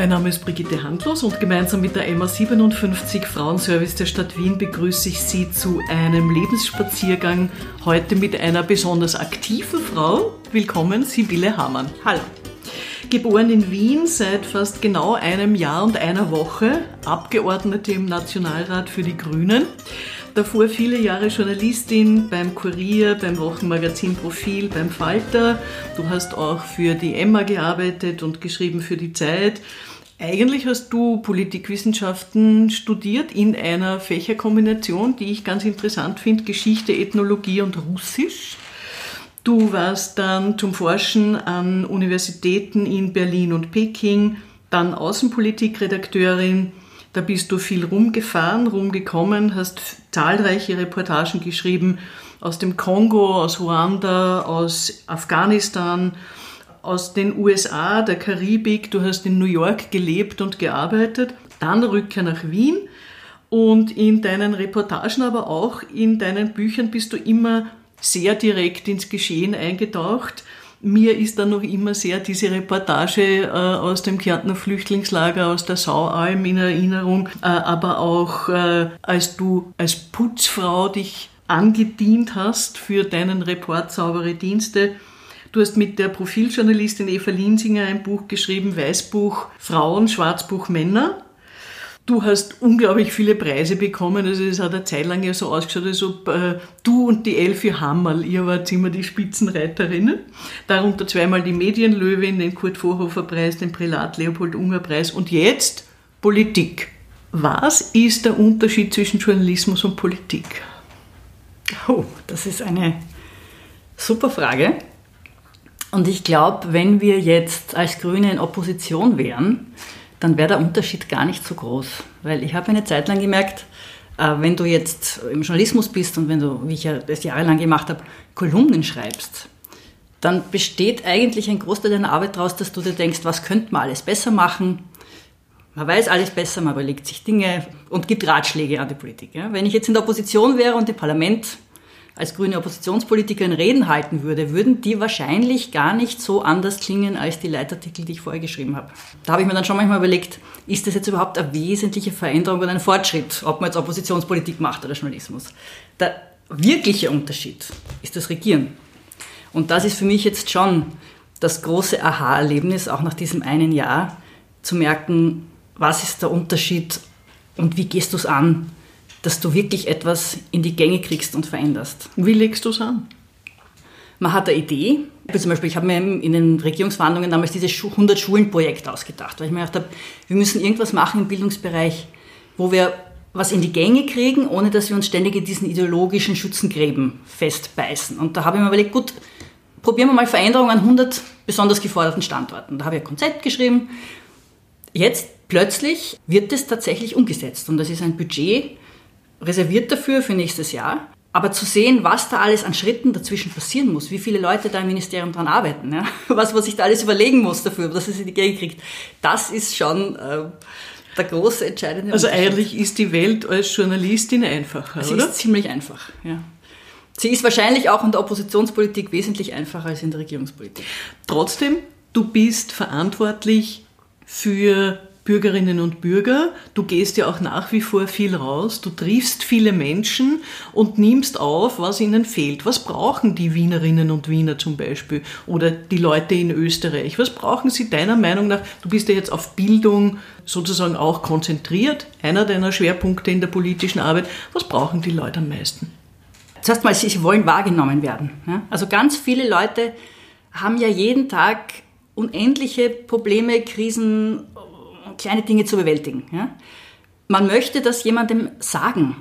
Mein Name ist Brigitte Handlos und gemeinsam mit der MA57 Frauenservice der Stadt Wien begrüße ich Sie zu einem Lebensspaziergang heute mit einer besonders aktiven Frau. Willkommen, Sibylle Hamann. Hallo. Geboren in Wien seit fast genau einem Jahr und einer Woche, Abgeordnete im Nationalrat für die Grünen. Davor viele Jahre Journalistin beim Kurier, beim Wochenmagazin Profil, beim Falter. Du hast auch für die Emma gearbeitet und geschrieben für die Zeit. Eigentlich hast du Politikwissenschaften studiert in einer Fächerkombination, die ich ganz interessant finde, Geschichte, Ethnologie und Russisch. Du warst dann zum Forschen an Universitäten in Berlin und Peking, dann Außenpolitikredakteurin. Da bist du viel rumgefahren, rumgekommen, hast zahlreiche Reportagen geschrieben aus dem Kongo, aus Ruanda, aus Afghanistan, aus den USA, der Karibik. Du hast in New York gelebt und gearbeitet. Dann Rückkehr nach Wien. Und in deinen Reportagen, aber auch in deinen Büchern bist du immer sehr direkt ins Geschehen eingetaucht. Mir ist dann noch immer sehr diese Reportage äh, aus dem Kärntner Flüchtlingslager, aus der Saualm in Erinnerung, äh, aber auch äh, als du als Putzfrau dich angedient hast für deinen Report Saubere Dienste. Du hast mit der Profiljournalistin Eva Linsinger ein Buch geschrieben, Weißbuch Frauen, Schwarzbuch Männer. Du hast unglaublich viele Preise bekommen. Also es hat eine Zeit lang ja so ausgeschaut, als ob äh, du und die Elfi Hammerl, ihr wart immer die Spitzenreiterinnen. Darunter zweimal die Medienlöwin, den Kurt Vorhofer Preis, den Prälat Leopold Unger Preis und jetzt Politik. Was ist der Unterschied zwischen Journalismus und Politik? Oh, das ist eine super Frage. Und ich glaube, wenn wir jetzt als Grüne in Opposition wären, dann wäre der Unterschied gar nicht so groß. Weil ich habe eine Zeit lang gemerkt, äh, wenn du jetzt im Journalismus bist und wenn du, wie ich ja das jahrelang gemacht habe, Kolumnen schreibst, dann besteht eigentlich ein Großteil deiner Arbeit daraus, dass du dir denkst, was könnte man alles besser machen. Man weiß alles besser, man überlegt sich Dinge und gibt Ratschläge an die Politik. Wenn ich jetzt in der Opposition wäre und im Parlament als grüne Oppositionspolitikerin Reden halten würde, würden die wahrscheinlich gar nicht so anders klingen als die Leitartikel, die ich vorher geschrieben habe. Da habe ich mir dann schon manchmal überlegt, ist das jetzt überhaupt eine wesentliche Veränderung oder ein Fortschritt, ob man jetzt Oppositionspolitik macht oder Journalismus. Der wirkliche Unterschied ist das Regieren. Und das ist für mich jetzt schon das große Aha-Erlebnis, auch nach diesem einen Jahr, zu merken, was ist der Unterschied und wie gehst du es an, dass du wirklich etwas in die Gänge kriegst und veränderst. Wie legst du es an? Man hat eine Idee. Zum Beispiel, ich habe mir in den Regierungsverhandlungen damals dieses 100-Schulen-Projekt ausgedacht, weil ich mir gedacht habe, wir müssen irgendwas machen im Bildungsbereich, wo wir was in die Gänge kriegen, ohne dass wir uns ständig in diesen ideologischen Schützengräben festbeißen. Und da habe ich mir überlegt, gut, probieren wir mal Veränderungen an 100 besonders geforderten Standorten. Da habe ich ein Konzept geschrieben. Jetzt plötzlich wird es tatsächlich umgesetzt und das ist ein Budget, reserviert dafür für nächstes Jahr. Aber zu sehen, was da alles an Schritten dazwischen passieren muss, wie viele Leute da im Ministerium dran arbeiten, ja? was man sich da alles überlegen muss dafür, dass es in die Gegend kriegt, das ist schon äh, der große entscheidende Also eigentlich ist die Welt als Journalistin einfacher, Sie oder? ist ziemlich einfach, ja. Sie ist wahrscheinlich auch in der Oppositionspolitik wesentlich einfacher als in der Regierungspolitik. Trotzdem, du bist verantwortlich für Bürgerinnen und Bürger. Du gehst ja auch nach wie vor viel raus. Du triffst viele Menschen und nimmst auf, was ihnen fehlt. Was brauchen die Wienerinnen und Wiener zum Beispiel oder die Leute in Österreich? Was brauchen sie deiner Meinung nach? Du bist ja jetzt auf Bildung sozusagen auch konzentriert, einer deiner Schwerpunkte in der politischen Arbeit. Was brauchen die Leute am meisten? Zuerst mal, sie wollen wahrgenommen werden. Also ganz viele Leute haben ja jeden Tag unendliche Probleme, Krisen, kleine Dinge zu bewältigen. Ja? Man möchte das jemandem sagen,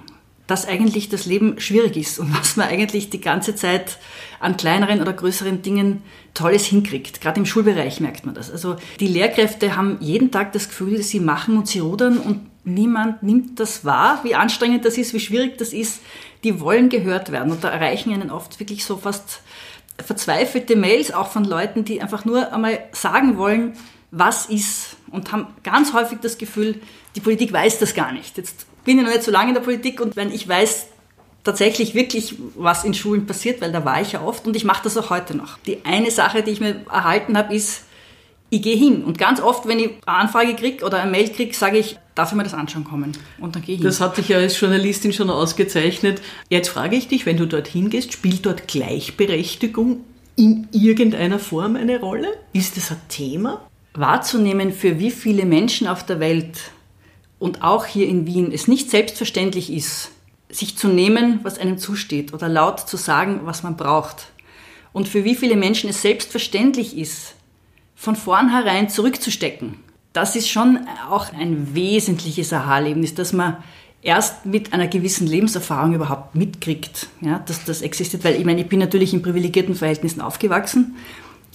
dass eigentlich das Leben schwierig ist und was man eigentlich die ganze Zeit an kleineren oder größeren Dingen Tolles hinkriegt. Gerade im Schulbereich merkt man das. Also die Lehrkräfte haben jeden Tag das Gefühl, sie machen und sie rudern und niemand nimmt das wahr, wie anstrengend das ist, wie schwierig das ist. Die wollen gehört werden und da erreichen ihnen oft wirklich so fast verzweifelte Mails auch von Leuten, die einfach nur einmal sagen wollen, was ist und haben ganz häufig das Gefühl, die Politik weiß das gar nicht. Jetzt bin ich noch nicht so lange in der Politik und wenn ich weiß tatsächlich wirklich, was in Schulen passiert, weil da war ich ja oft und ich mache das auch heute noch. Die eine Sache, die ich mir erhalten habe, ist, ich gehe hin. Und ganz oft, wenn ich eine Anfrage kriege oder eine Mail kriege, sage ich, darf ich mir das anschauen kommen? Und dann gehe ich hin. Das hat dich ja als Journalistin schon ausgezeichnet. Jetzt frage ich dich, wenn du dorthin gehst, spielt dort Gleichberechtigung in irgendeiner Form eine Rolle? Ist das ein Thema? Wahrzunehmen, für wie viele Menschen auf der Welt und auch hier in Wien es nicht selbstverständlich ist, sich zu nehmen, was einem zusteht oder laut zu sagen, was man braucht. Und für wie viele Menschen es selbstverständlich ist, von vornherein zurückzustecken. Das ist schon auch ein wesentliches Aha-Erlebnis, dass man erst mit einer gewissen Lebenserfahrung überhaupt mitkriegt, ja, dass das existiert. Weil ich meine, ich bin natürlich in privilegierten Verhältnissen aufgewachsen.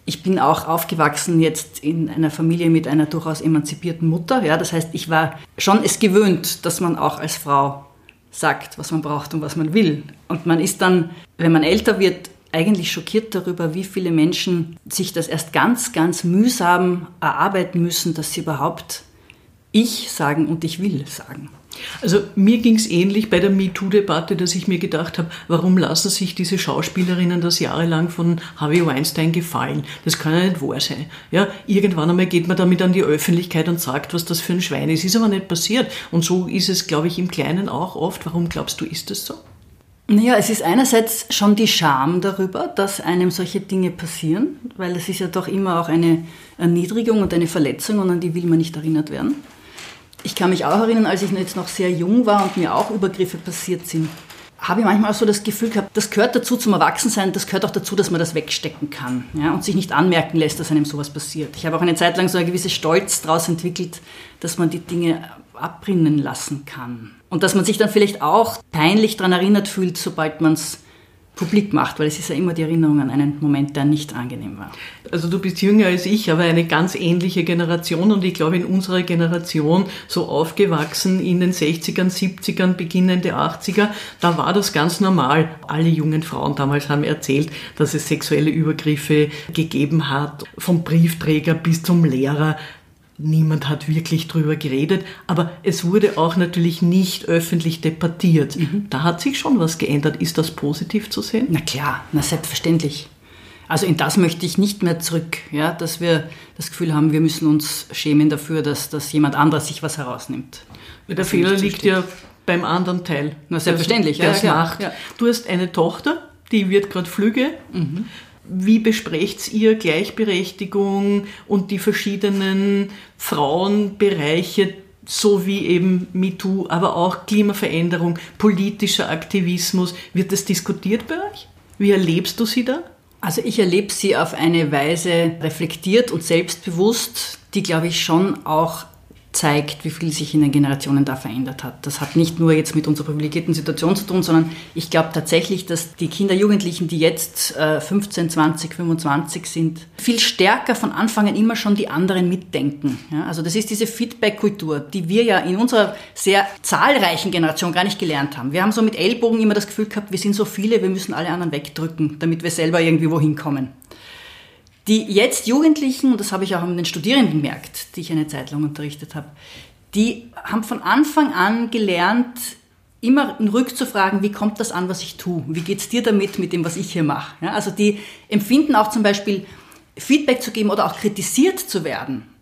Ich bin auch aufgewachsen jetzt in einer Familie mit einer durchaus emanzipierten Mutter. Ja, das heißt, ich war schon es gewöhnt, dass man auch als Frau sagt, was man braucht und was man will. Und man ist dann, wenn man älter wird, eigentlich schockiert darüber, wie viele Menschen sich das erst ganz, ganz mühsam erarbeiten müssen, dass sie überhaupt ich sagen und ich will sagen. Also mir ging es ähnlich bei der MeToo-Debatte, dass ich mir gedacht habe, warum lassen sich diese Schauspielerinnen das jahrelang von Harvey Weinstein gefallen? Das kann ja nicht wahr sein. Ja, irgendwann einmal geht man damit an die Öffentlichkeit und sagt, was das für ein Schwein ist. Ist aber nicht passiert. Und so ist es, glaube ich, im Kleinen auch oft. Warum glaubst du, ist das so? Naja, es ist einerseits schon die Scham darüber, dass einem solche Dinge passieren, weil es ist ja doch immer auch eine Erniedrigung und eine Verletzung und an die will man nicht erinnert werden. Ich kann mich auch erinnern, als ich jetzt noch sehr jung war und mir auch Übergriffe passiert sind, habe ich manchmal auch so das Gefühl gehabt, das gehört dazu zum Erwachsensein, das gehört auch dazu, dass man das wegstecken kann ja, und sich nicht anmerken lässt, dass einem sowas passiert. Ich habe auch eine Zeit lang so eine gewisse Stolz daraus entwickelt, dass man die Dinge abrinnen lassen kann. Und dass man sich dann vielleicht auch peinlich daran erinnert fühlt, sobald man es publik macht, weil es ist ja immer die Erinnerung an einen Moment, der nicht angenehm war. Also du bist jünger als ich, aber eine ganz ähnliche Generation und ich glaube in unserer Generation so aufgewachsen in den 60ern, 70ern, beginnende 80er, da war das ganz normal. Alle jungen Frauen damals haben erzählt, dass es sexuelle Übergriffe gegeben hat, vom Briefträger bis zum Lehrer. Niemand hat wirklich drüber geredet, aber es wurde auch natürlich nicht öffentlich debattiert. Mhm. Da hat sich schon was geändert. Ist das positiv zu sehen? Na klar, na selbstverständlich. Also in das möchte ich nicht mehr zurück, ja, dass wir das Gefühl haben, wir müssen uns schämen dafür, dass, dass jemand anderes sich was herausnimmt. Der Fehler liegt ja beim anderen Teil. Na selbstverständlich, der es ja, macht. Ja. Du hast eine Tochter, die wird gerade Flüge. Mhm. Wie besprecht ihr Gleichberechtigung und die verschiedenen Frauenbereiche, so wie eben MeToo, aber auch Klimaveränderung, politischer Aktivismus? Wird das diskutiert bei euch? Wie erlebst du sie da? Also ich erlebe sie auf eine Weise reflektiert und selbstbewusst, die, glaube ich, schon auch zeigt, wie viel sich in den Generationen da verändert hat. Das hat nicht nur jetzt mit unserer privilegierten Situation zu tun, sondern ich glaube tatsächlich, dass die Kinder, Jugendlichen, die jetzt 15, 20, 25 sind, viel stärker von Anfang an immer schon die anderen mitdenken. Ja, also das ist diese Feedback-Kultur, die wir ja in unserer sehr zahlreichen Generation gar nicht gelernt haben. Wir haben so mit Ellbogen immer das Gefühl gehabt, wir sind so viele, wir müssen alle anderen wegdrücken, damit wir selber irgendwie wohin kommen. Die jetzt Jugendlichen, und das habe ich auch an den Studierenden gemerkt, die ich eine Zeit lang unterrichtet habe, die haben von Anfang an gelernt, immer rückzufragen, wie kommt das an, was ich tue? Wie geht es dir damit, mit dem, was ich hier mache? Ja, also die empfinden auch zum Beispiel Feedback zu geben oder auch kritisiert zu werden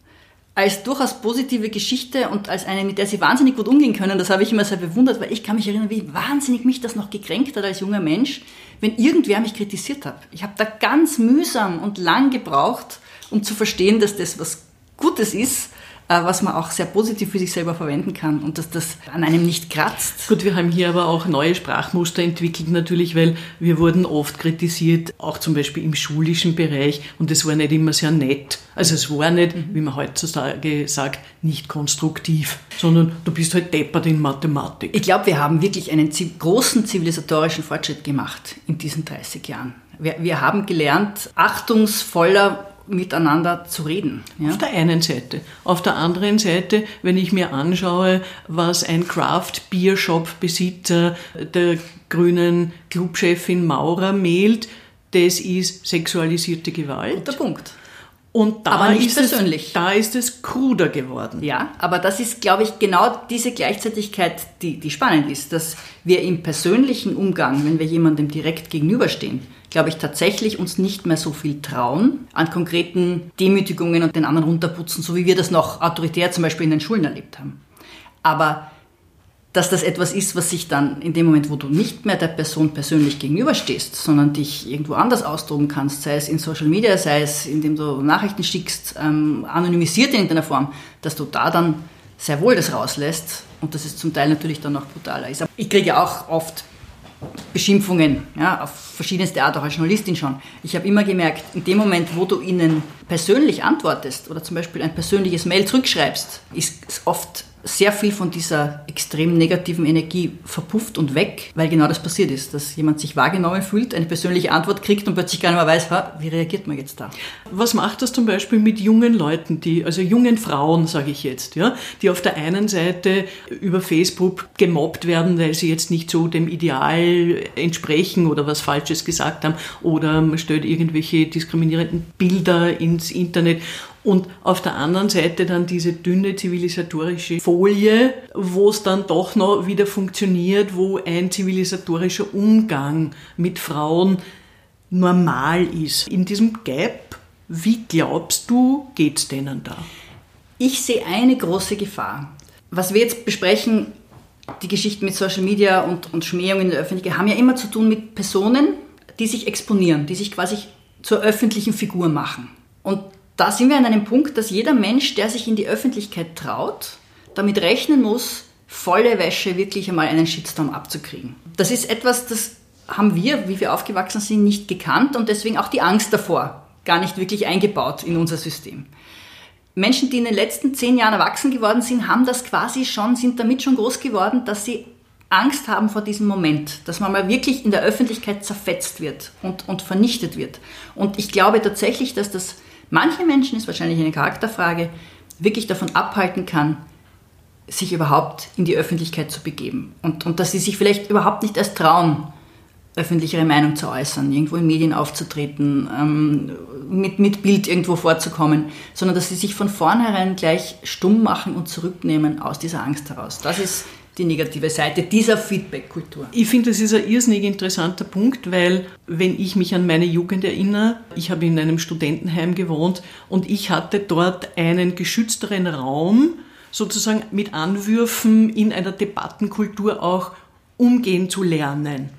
als durchaus positive Geschichte und als eine, mit der sie wahnsinnig gut umgehen können. Das habe ich immer sehr bewundert, weil ich kann mich erinnern, wie wahnsinnig mich das noch gekränkt hat als junger Mensch, wenn irgendwer mich kritisiert hat. Ich habe da ganz mühsam und lang gebraucht, um zu verstehen, dass das was Gutes ist was man auch sehr positiv für sich selber verwenden kann und dass das an einem nicht kratzt. Gut, wir haben hier aber auch neue Sprachmuster entwickelt natürlich, weil wir wurden oft kritisiert, auch zum Beispiel im schulischen Bereich und es war nicht immer sehr nett. Also es war nicht, wie man heutzutage sagt, nicht konstruktiv, sondern du bist halt deppert in Mathematik. Ich glaube, wir haben wirklich einen großen zivilisatorischen Fortschritt gemacht in diesen 30 Jahren. Wir, wir haben gelernt, achtungsvoller miteinander zu reden. Ja? Auf der einen Seite. Auf der anderen Seite, wenn ich mir anschaue, was ein Craft Beer Shop Besitzer der grünen Clubchefin Maurer mailt, das ist sexualisierte Gewalt. Guter Punkt. Und da Aber nicht ist persönlich. Es, da ist es kruder geworden. Ja, aber das ist, glaube ich, genau diese Gleichzeitigkeit, die, die spannend ist, dass wir im persönlichen Umgang, wenn wir jemandem direkt gegenüberstehen, glaube ich, tatsächlich uns nicht mehr so viel trauen an konkreten Demütigungen und den anderen runterputzen, so wie wir das noch autoritär zum Beispiel in den Schulen erlebt haben. Aber dass das etwas ist, was sich dann in dem Moment, wo du nicht mehr der Person persönlich gegenüberstehst, sondern dich irgendwo anders austoben kannst, sei es in Social Media, sei es indem du Nachrichten schickst, ähm, anonymisiert in irgendeiner Form, dass du da dann sehr wohl das rauslässt und dass es zum Teil natürlich dann noch brutaler ist. Ich kriege ja auch oft Beschimpfungen, ja, auf verschiedenste Art, auch als Journalistin schon. Ich habe immer gemerkt, in dem Moment, wo du ihnen persönlich antwortest oder zum Beispiel ein persönliches Mail zurückschreibst, ist es oft sehr viel von dieser extrem negativen Energie verpufft und weg, weil genau das passiert ist, dass jemand sich wahrgenommen fühlt, eine persönliche Antwort kriegt und plötzlich gar nicht mehr weiß, wie reagiert man jetzt da. Was macht das zum Beispiel mit jungen Leuten, die, also jungen Frauen, sage ich jetzt, ja, die auf der einen Seite über Facebook gemobbt werden, weil sie jetzt nicht so dem Ideal entsprechen oder was Falsches gesagt haben oder man stellt irgendwelche diskriminierenden Bilder ins Internet und auf der anderen Seite dann diese dünne zivilisatorische Folie, wo es dann doch noch wieder funktioniert, wo ein zivilisatorischer Umgang mit Frauen normal ist. In diesem Gap, wie glaubst du, geht es denen da? Ich sehe eine große Gefahr. Was wir jetzt besprechen, die Geschichten mit Social Media und, und Schmähungen in der Öffentlichkeit, haben ja immer zu tun mit Personen, die sich exponieren, die sich quasi zur öffentlichen Figur machen. Und da sind wir an einem Punkt, dass jeder Mensch, der sich in die Öffentlichkeit traut, damit rechnen muss, volle Wäsche wirklich einmal einen Shitstorm abzukriegen. Das ist etwas, das haben wir, wie wir aufgewachsen sind, nicht gekannt und deswegen auch die Angst davor gar nicht wirklich eingebaut in unser System. Menschen, die in den letzten zehn Jahren erwachsen geworden sind, haben das quasi schon, sind damit schon groß geworden, dass sie Angst haben vor diesem Moment, dass man mal wirklich in der Öffentlichkeit zerfetzt wird und, und vernichtet wird. Und ich glaube tatsächlich, dass das manche Menschen, ist wahrscheinlich eine Charakterfrage, wirklich davon abhalten kann, sich überhaupt in die Öffentlichkeit zu begeben. Und, und dass sie sich vielleicht überhaupt nicht erst trauen, öffentlich ihre Meinung zu äußern, irgendwo in Medien aufzutreten, ähm, mit, mit Bild irgendwo vorzukommen, sondern dass sie sich von vornherein gleich stumm machen und zurücknehmen aus dieser Angst heraus. Das ist die negative Seite dieser Feedback-Kultur. Ich finde, das ist ein irrsinnig interessanter Punkt, weil wenn ich mich an meine Jugend erinnere, ich habe in einem Studentenheim gewohnt und ich hatte dort einen geschützteren Raum, sozusagen mit Anwürfen in einer Debattenkultur auch umgehen zu lernen.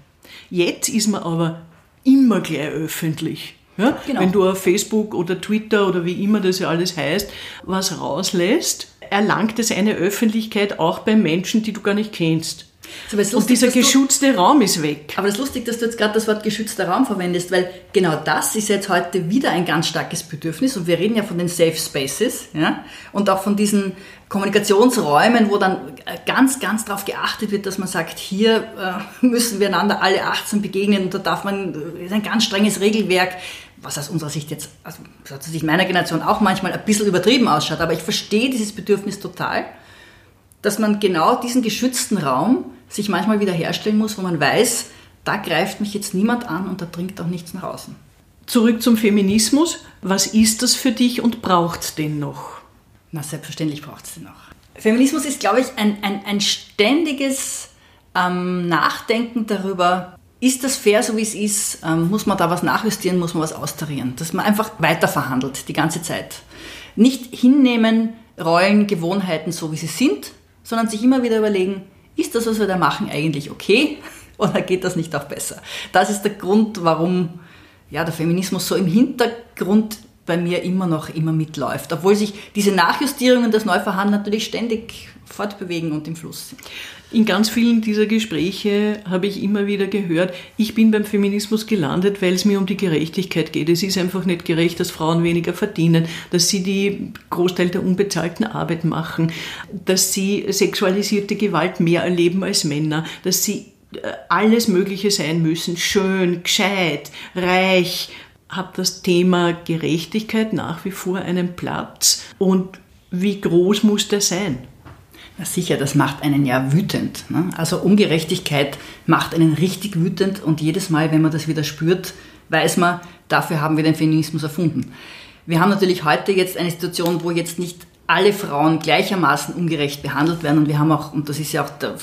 Jetzt ist man aber immer gleich öffentlich. Ja? Genau. Wenn du auf Facebook oder Twitter oder wie immer das ja alles heißt, was rauslässt, erlangt es eine Öffentlichkeit auch bei Menschen, die du gar nicht kennst. Lustig, und dieser geschützte Raum ist weg. Aber es ist lustig, dass du jetzt gerade das Wort geschützter Raum verwendest, weil genau das ist jetzt heute wieder ein ganz starkes Bedürfnis und wir reden ja von den Safe Spaces ja? und auch von diesen Kommunikationsräumen, wo dann äh, ganz, ganz darauf geachtet wird, dass man sagt, hier äh, müssen wir einander alle 18 begegnen und da darf man, äh, ist ein ganz strenges Regelwerk, was aus unserer Sicht jetzt, also aus Sicht meiner Generation auch manchmal ein bisschen übertrieben ausschaut, aber ich verstehe dieses Bedürfnis total, dass man genau diesen geschützten Raum sich manchmal wieder herstellen muss, wo man weiß, da greift mich jetzt niemand an und da dringt auch nichts nach außen. Zurück zum Feminismus. Was ist das für dich und braucht es den noch? Na, selbstverständlich braucht es den noch. Feminismus ist, glaube ich, ein, ein, ein ständiges ähm, Nachdenken darüber, ist das fair, so wie es ist? Ähm, muss man da was nachjustieren? Muss man was austarieren? Dass man einfach weiter verhandelt, die ganze Zeit. Nicht hinnehmen, Rollen, Gewohnheiten so, wie sie sind, sondern sich immer wieder überlegen, ist das, was wir da machen, eigentlich okay oder geht das nicht auch besser? Das ist der Grund, warum ja, der Feminismus so im Hintergrund bei mir immer noch immer mitläuft, obwohl sich diese Nachjustierungen, das Neuverhandeln natürlich ständig fortbewegen und im Fluss sind. In ganz vielen dieser Gespräche habe ich immer wieder gehört, ich bin beim Feminismus gelandet, weil es mir um die Gerechtigkeit geht. Es ist einfach nicht gerecht, dass Frauen weniger verdienen, dass sie die Großteil der unbezahlten Arbeit machen, dass sie sexualisierte Gewalt mehr erleben als Männer, dass sie äh, alles Mögliche sein müssen, schön, gescheit, reich, hat das Thema Gerechtigkeit nach wie vor einen Platz und wie groß muss der sein? Na sicher, das macht einen ja wütend. Ne? Also Ungerechtigkeit macht einen richtig wütend und jedes Mal, wenn man das wieder spürt, weiß man, dafür haben wir den Feminismus erfunden. Wir haben natürlich heute jetzt eine Situation, wo jetzt nicht alle Frauen gleichermaßen ungerecht behandelt werden. Und wir haben auch, und das ist ja auch der,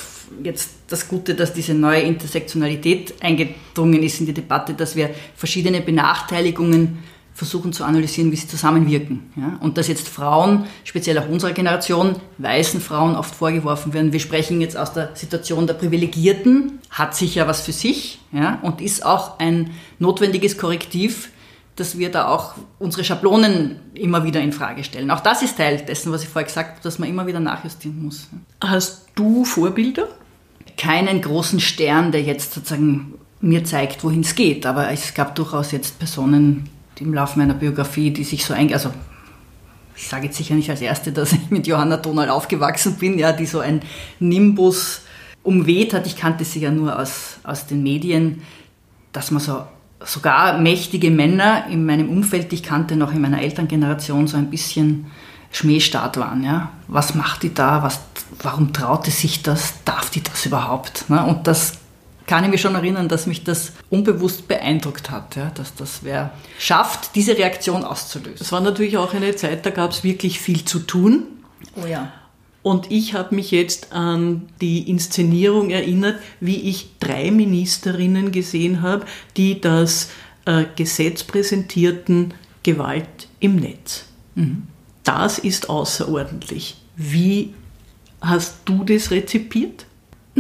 jetzt das Gute, dass diese neue Intersektionalität eingedrungen ist in die Debatte, dass wir verschiedene Benachteiligungen versuchen zu analysieren, wie sie zusammenwirken. Ja? Und dass jetzt Frauen, speziell auch unserer Generation, weißen Frauen oft vorgeworfen werden, wir sprechen jetzt aus der Situation der Privilegierten, hat sicher was für sich ja? und ist auch ein notwendiges Korrektiv dass wir da auch unsere Schablonen immer wieder in Frage stellen. Auch das ist Teil dessen, was ich vorher gesagt habe, dass man immer wieder nachjustieren muss. Hast du Vorbilder? Keinen großen Stern, der jetzt sozusagen mir zeigt, wohin es geht. Aber es gab durchaus jetzt Personen im Laufe meiner Biografie, die sich so ein, also ich sage jetzt sicher nicht als Erste, dass ich mit Johanna Donal aufgewachsen bin, ja, die so ein Nimbus umweht hat. Ich kannte sie ja nur aus, aus den Medien, dass man so sogar mächtige Männer in meinem Umfeld, die ich kannte, noch in meiner Elterngeneration so ein bisschen Schmähstart waren. Ja? Was macht die da? Was, warum traut die sich das? Darf die das überhaupt? Ne? Und das kann ich mich schon erinnern, dass mich das unbewusst beeindruckt hat, ja? dass das wer schafft, diese Reaktion auszulösen. Es war natürlich auch eine Zeit, da gab es wirklich viel zu tun. Oh ja. Und ich habe mich jetzt an die Inszenierung erinnert, wie ich drei Ministerinnen gesehen habe, die das äh, Gesetz präsentierten Gewalt im Netz. Mhm. Das ist außerordentlich. Wie hast du das rezipiert?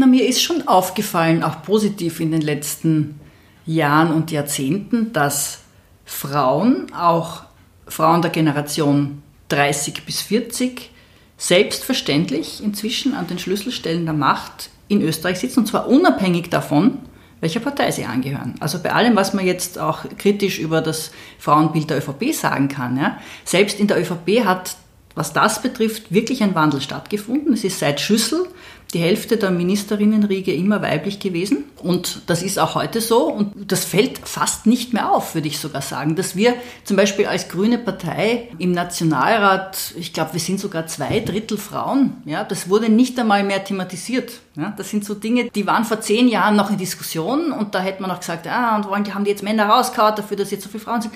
Na, mir ist schon aufgefallen, auch positiv in den letzten Jahren und Jahrzehnten, dass Frauen, auch Frauen der Generation 30 bis 40, selbstverständlich inzwischen an den Schlüsselstellen der Macht in Österreich sitzen, und zwar unabhängig davon, welcher Partei sie angehören. Also bei allem, was man jetzt auch kritisch über das Frauenbild der ÖVP sagen kann, ja, selbst in der ÖVP hat, was das betrifft, wirklich ein Wandel stattgefunden. Es ist seit Schüssel die Hälfte der Ministerinnenriege immer weiblich gewesen. Und das ist auch heute so. Und das fällt fast nicht mehr auf, würde ich sogar sagen. Dass wir zum Beispiel als grüne Partei im Nationalrat, ich glaube, wir sind sogar zwei Drittel Frauen. Ja, das wurde nicht einmal mehr thematisiert. Ja, das sind so Dinge, die waren vor zehn Jahren noch in Diskussion. Und da hätte man auch gesagt, ah, und wollen, die haben die jetzt Männer rausgehauen dafür, dass jetzt so viele Frauen sind.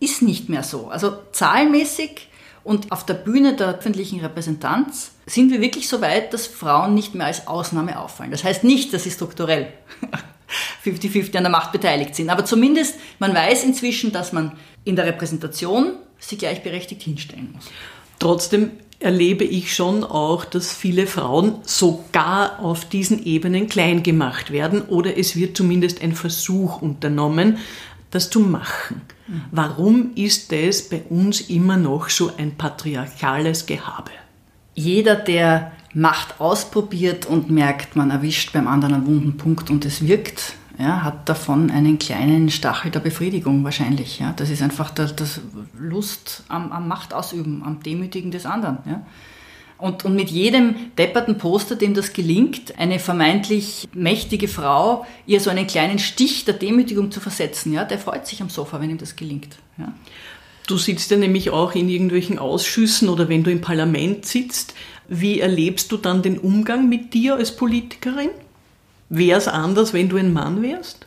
Ist nicht mehr so. Also zahlenmäßig und auf der Bühne der öffentlichen Repräsentanz sind wir wirklich so weit, dass Frauen nicht mehr als Ausnahme auffallen. Das heißt nicht, dass sie strukturell 50-50 an der Macht beteiligt sind. Aber zumindest, man weiß inzwischen, dass man in der Repräsentation sie gleichberechtigt hinstellen muss. Trotzdem erlebe ich schon auch, dass viele Frauen sogar auf diesen Ebenen klein gemacht werden oder es wird zumindest ein Versuch unternommen, das zu machen. Warum ist das bei uns immer noch so ein patriarchales Gehabe? Jeder, der Macht ausprobiert und merkt, man erwischt beim anderen einen wunden Punkt und es wirkt, ja, hat davon einen kleinen Stachel der Befriedigung wahrscheinlich. Ja. Das ist einfach das, das Lust am, am Machtausüben, am Demütigen des anderen. Ja. Und, und mit jedem depperten Poster, dem das gelingt, eine vermeintlich mächtige Frau ihr so einen kleinen Stich der Demütigung zu versetzen, ja, der freut sich am Sofa, wenn ihm das gelingt. Ja. Du sitzt ja nämlich auch in irgendwelchen Ausschüssen oder wenn du im Parlament sitzt. Wie erlebst du dann den Umgang mit dir als Politikerin? Wäre es anders, wenn du ein Mann wärst?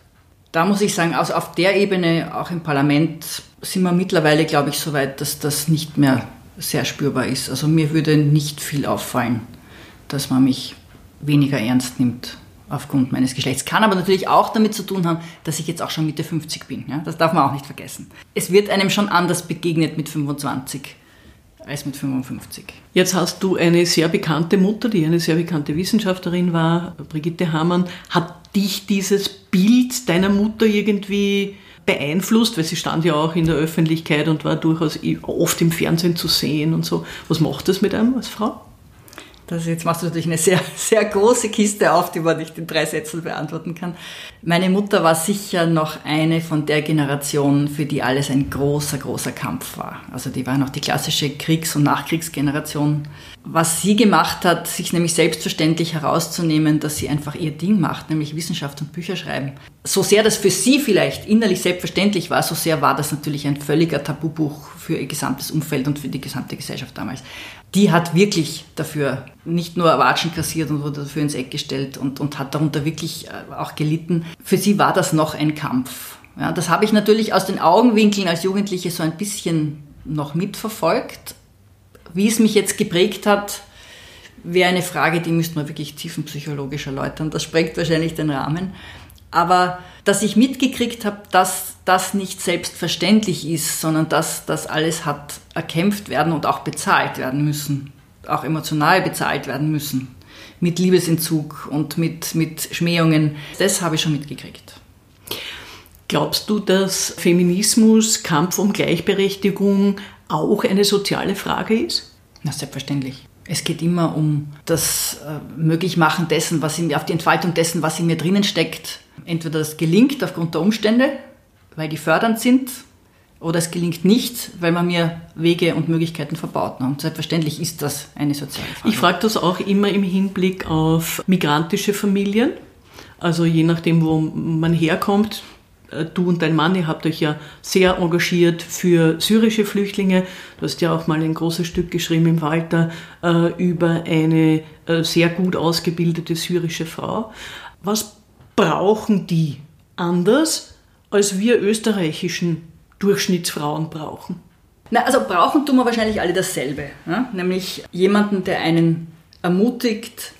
Da muss ich sagen, also auf der Ebene, auch im Parlament, sind wir mittlerweile, glaube ich, so weit, dass das nicht mehr sehr spürbar ist. Also mir würde nicht viel auffallen, dass man mich weniger ernst nimmt aufgrund meines Geschlechts. Kann aber natürlich auch damit zu tun haben, dass ich jetzt auch schon Mitte 50 bin. Ja? Das darf man auch nicht vergessen. Es wird einem schon anders begegnet mit 25 als mit 55. Jetzt hast du eine sehr bekannte Mutter, die eine sehr bekannte Wissenschaftlerin war, Brigitte Hamann. Hat dich dieses Bild deiner Mutter irgendwie beeinflusst, weil sie stand ja auch in der Öffentlichkeit und war durchaus oft im Fernsehen zu sehen und so. Was macht das mit einem als Frau? Das jetzt machst du natürlich eine sehr, sehr große Kiste auf, die man nicht in drei Sätzen beantworten kann. Meine Mutter war sicher noch eine von der Generation, für die alles ein großer, großer Kampf war. Also die war noch die klassische Kriegs- und Nachkriegsgeneration. Was sie gemacht hat, sich nämlich selbstverständlich herauszunehmen, dass sie einfach ihr Ding macht, nämlich Wissenschaft und Bücher schreiben. So sehr das für sie vielleicht innerlich selbstverständlich war, so sehr war das natürlich ein völliger Tabubuch für ihr gesamtes Umfeld und für die gesamte Gesellschaft damals die hat wirklich dafür nicht nur Watschen kassiert und wurde dafür ins Eck gestellt und, und hat darunter wirklich äh, auch gelitten. Für sie war das noch ein Kampf. Ja, das habe ich natürlich aus den Augenwinkeln als Jugendliche so ein bisschen noch mitverfolgt. Wie es mich jetzt geprägt hat, wäre eine Frage, die müsste man wirklich tiefenpsychologisch erläutern. Das sprengt wahrscheinlich den Rahmen. Aber dass ich mitgekriegt habe, dass das nicht selbstverständlich ist, sondern dass das alles hat erkämpft werden und auch bezahlt werden müssen, auch emotional bezahlt werden müssen, mit Liebesentzug und mit, mit Schmähungen, das habe ich schon mitgekriegt. Glaubst du, dass Feminismus, Kampf um Gleichberechtigung auch eine soziale Frage ist? Na, selbstverständlich. Es geht immer um das äh, Möglichmachen dessen, was in, auf die Entfaltung dessen, was in mir drinnen steckt. Entweder das gelingt aufgrund der Umstände, weil die fördernd sind, oder es gelingt nicht, weil man mir Wege und Möglichkeiten verbaut. Und selbstverständlich ist das eine soziale Frage. Ich frage das auch immer im Hinblick auf migrantische Familien. Also je nachdem, wo man herkommt, du und dein Mann, ihr habt euch ja sehr engagiert für syrische Flüchtlinge. Du hast ja auch mal ein großes Stück geschrieben im Walter äh, über eine äh, sehr gut ausgebildete syrische Frau. Was brauchen die anders, als wir österreichischen Durchschnittsfrauen brauchen? Na, also brauchen tun wir wahrscheinlich alle dasselbe. Ja? Nämlich jemanden, der einen ermutigt,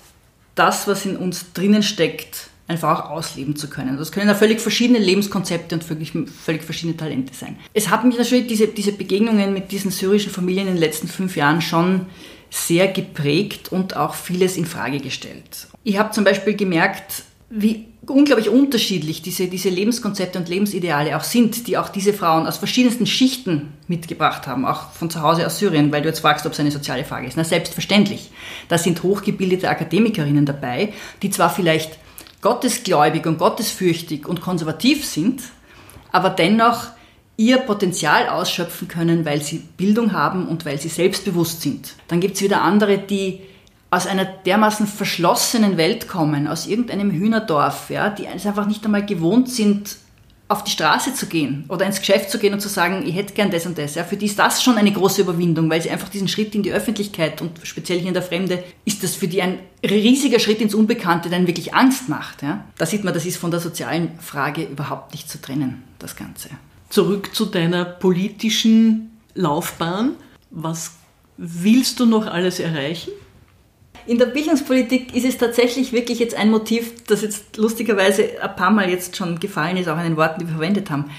das, was in uns drinnen steckt, einfach auch ausleben zu können. Das können ja völlig verschiedene Lebenskonzepte und völlig, völlig verschiedene Talente sein. Es hat mich natürlich diese, diese Begegnungen mit diesen syrischen Familien in den letzten fünf Jahren schon sehr geprägt und auch vieles in Frage gestellt. Ich habe zum Beispiel gemerkt, wie unglaublich unterschiedlich diese, diese Lebenskonzepte und Lebensideale auch sind, die auch diese Frauen aus verschiedensten Schichten mitgebracht haben, auch von zu Hause aus Syrien, weil du jetzt fragst, ob es eine soziale Frage ist. Na, selbstverständlich. Da sind hochgebildete Akademikerinnen dabei, die zwar vielleicht gottesgläubig und gottesfürchtig und konservativ sind, aber dennoch ihr Potenzial ausschöpfen können, weil sie Bildung haben und weil sie selbstbewusst sind. Dann gibt es wieder andere, die aus einer dermaßen verschlossenen Welt kommen, aus irgendeinem Hühnerdorf, ja, die einfach nicht einmal gewohnt sind, auf die Straße zu gehen oder ins Geschäft zu gehen und zu sagen, ich hätte gern das und das. Ja, für die ist das schon eine große Überwindung, weil sie einfach diesen Schritt in die Öffentlichkeit und speziell hier in der Fremde, ist das für die ein riesiger Schritt ins Unbekannte, der ihnen wirklich Angst macht. Ja. Da sieht man, das ist von der sozialen Frage überhaupt nicht zu trennen, das Ganze. Zurück zu deiner politischen Laufbahn. Was willst du noch alles erreichen? In der Bildungspolitik ist es tatsächlich wirklich jetzt ein Motiv, das jetzt lustigerweise ein paar Mal jetzt schon gefallen ist, auch in den Worten, die wir verwendet haben.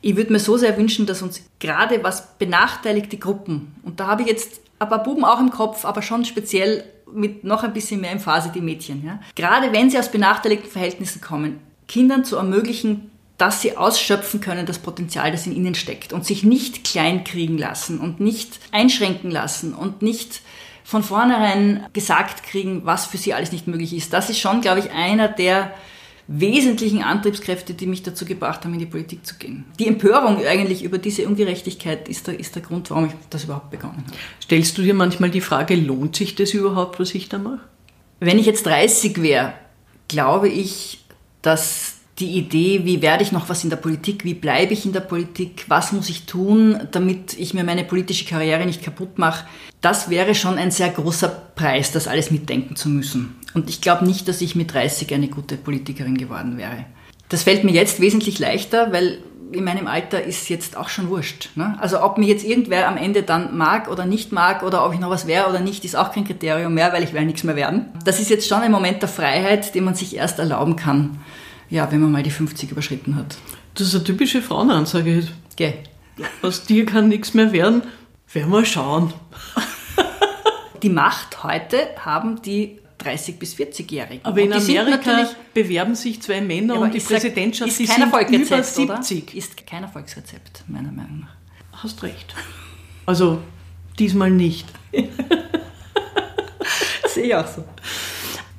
Ich würde mir so sehr wünschen, dass uns gerade was benachteiligte Gruppen, und da habe ich jetzt ein paar Buben auch im Kopf, aber schon speziell mit noch ein bisschen mehr in Phase die Mädchen, ja? gerade wenn sie aus benachteiligten Verhältnissen kommen, Kindern zu ermöglichen, dass sie ausschöpfen können, das Potenzial, das in ihnen steckt und sich nicht kleinkriegen lassen und nicht einschränken lassen und nicht von vornherein gesagt kriegen, was für sie alles nicht möglich ist. Das ist schon, glaube ich, einer der wesentlichen Antriebskräfte, die mich dazu gebracht haben, in die Politik zu gehen. Die Empörung eigentlich über diese Ungerechtigkeit ist der, ist der Grund, warum ich das überhaupt begonnen habe. Stellst du dir manchmal die Frage, lohnt sich das überhaupt, was ich da mache? Wenn ich jetzt 30 wäre, glaube ich, dass die Idee, wie werde ich noch was in der Politik, wie bleibe ich in der Politik, was muss ich tun, damit ich mir meine politische Karriere nicht kaputt mache, das wäre schon ein sehr großer Preis, das alles mitdenken zu müssen. Und ich glaube nicht, dass ich mit 30 eine gute Politikerin geworden wäre. Das fällt mir jetzt wesentlich leichter, weil in meinem Alter ist jetzt auch schon wurscht. Ne? Also ob mir jetzt irgendwer am Ende dann mag oder nicht mag oder ob ich noch was wäre oder nicht, ist auch kein Kriterium mehr, weil ich will nichts mehr werden. Das ist jetzt schon ein Moment der Freiheit, den man sich erst erlauben kann ja, wenn man mal die 50 überschritten hat. Das ist eine typische Frauenansage. Gell. Aus dir kann nichts mehr werden. Werden wir schauen. Die Macht heute haben die 30- bis 40-Jährigen. Aber in Amerika bewerben sich zwei Männer ja, um die Präsidentschaft, ist, ist kein über 70. Oder? Ist kein Erfolgsrezept, meiner Meinung nach. Hast recht. Also diesmal nicht. Sehe ich auch so.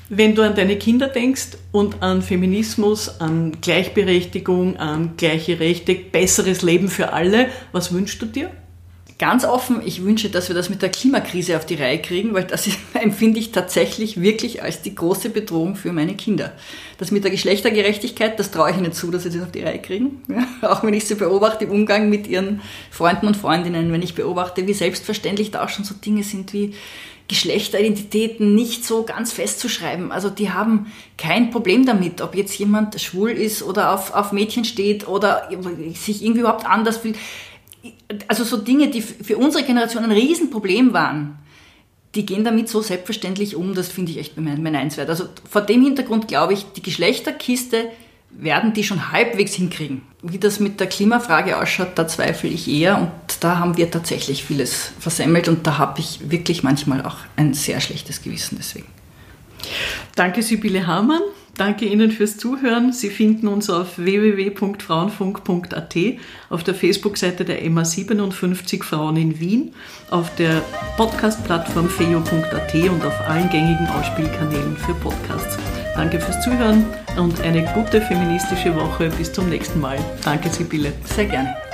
Wenn du an deine Kinder denkst und an Feminismus, an Gleichberechtigung, an gleiche Rechte, besseres Leben für alle, was wünschst du dir? Ganz offen, ich wünsche, dass wir das mit der Klimakrise auf die Reihe kriegen, weil das empfinde ich tatsächlich wirklich als die große Bedrohung für meine Kinder. Das mit der Geschlechtergerechtigkeit, das traue ich ihnen zu, dass sie das auf die Reihe kriegen. Ja, auch wenn ich sie beobachte im Umgang mit ihren Freunden und Freundinnen, wenn ich beobachte, wie selbstverständlich da auch schon so Dinge sind wie Geschlechteridentitäten nicht so ganz festzuschreiben. Also die haben kein Problem damit, ob jetzt jemand schwul ist oder auf, auf Mädchen steht oder sich irgendwie überhaupt anders fühlt. also so Dinge, die für unsere Generation ein Riesenproblem waren, die gehen damit so selbstverständlich um, das finde ich echt beneidenswert. Also vor dem Hintergrund glaube ich, die Geschlechterkiste werden die schon halbwegs hinkriegen. Wie das mit der Klimafrage ausschaut, da zweifle ich eher und da haben wir tatsächlich vieles versemmelt und da habe ich wirklich manchmal auch ein sehr schlechtes Gewissen deswegen. Danke Sibylle Hamann. Danke Ihnen fürs Zuhören. Sie finden uns auf www.frauenfunk.at, auf der Facebook-Seite der MA57 Frauen in Wien, auf der Podcast-Plattform feo.at und auf allen gängigen Ausspielkanälen für Podcasts. Danke fürs Zuhören und eine gute feministische Woche. Bis zum nächsten Mal. Danke, Sibylle. Sehr gerne.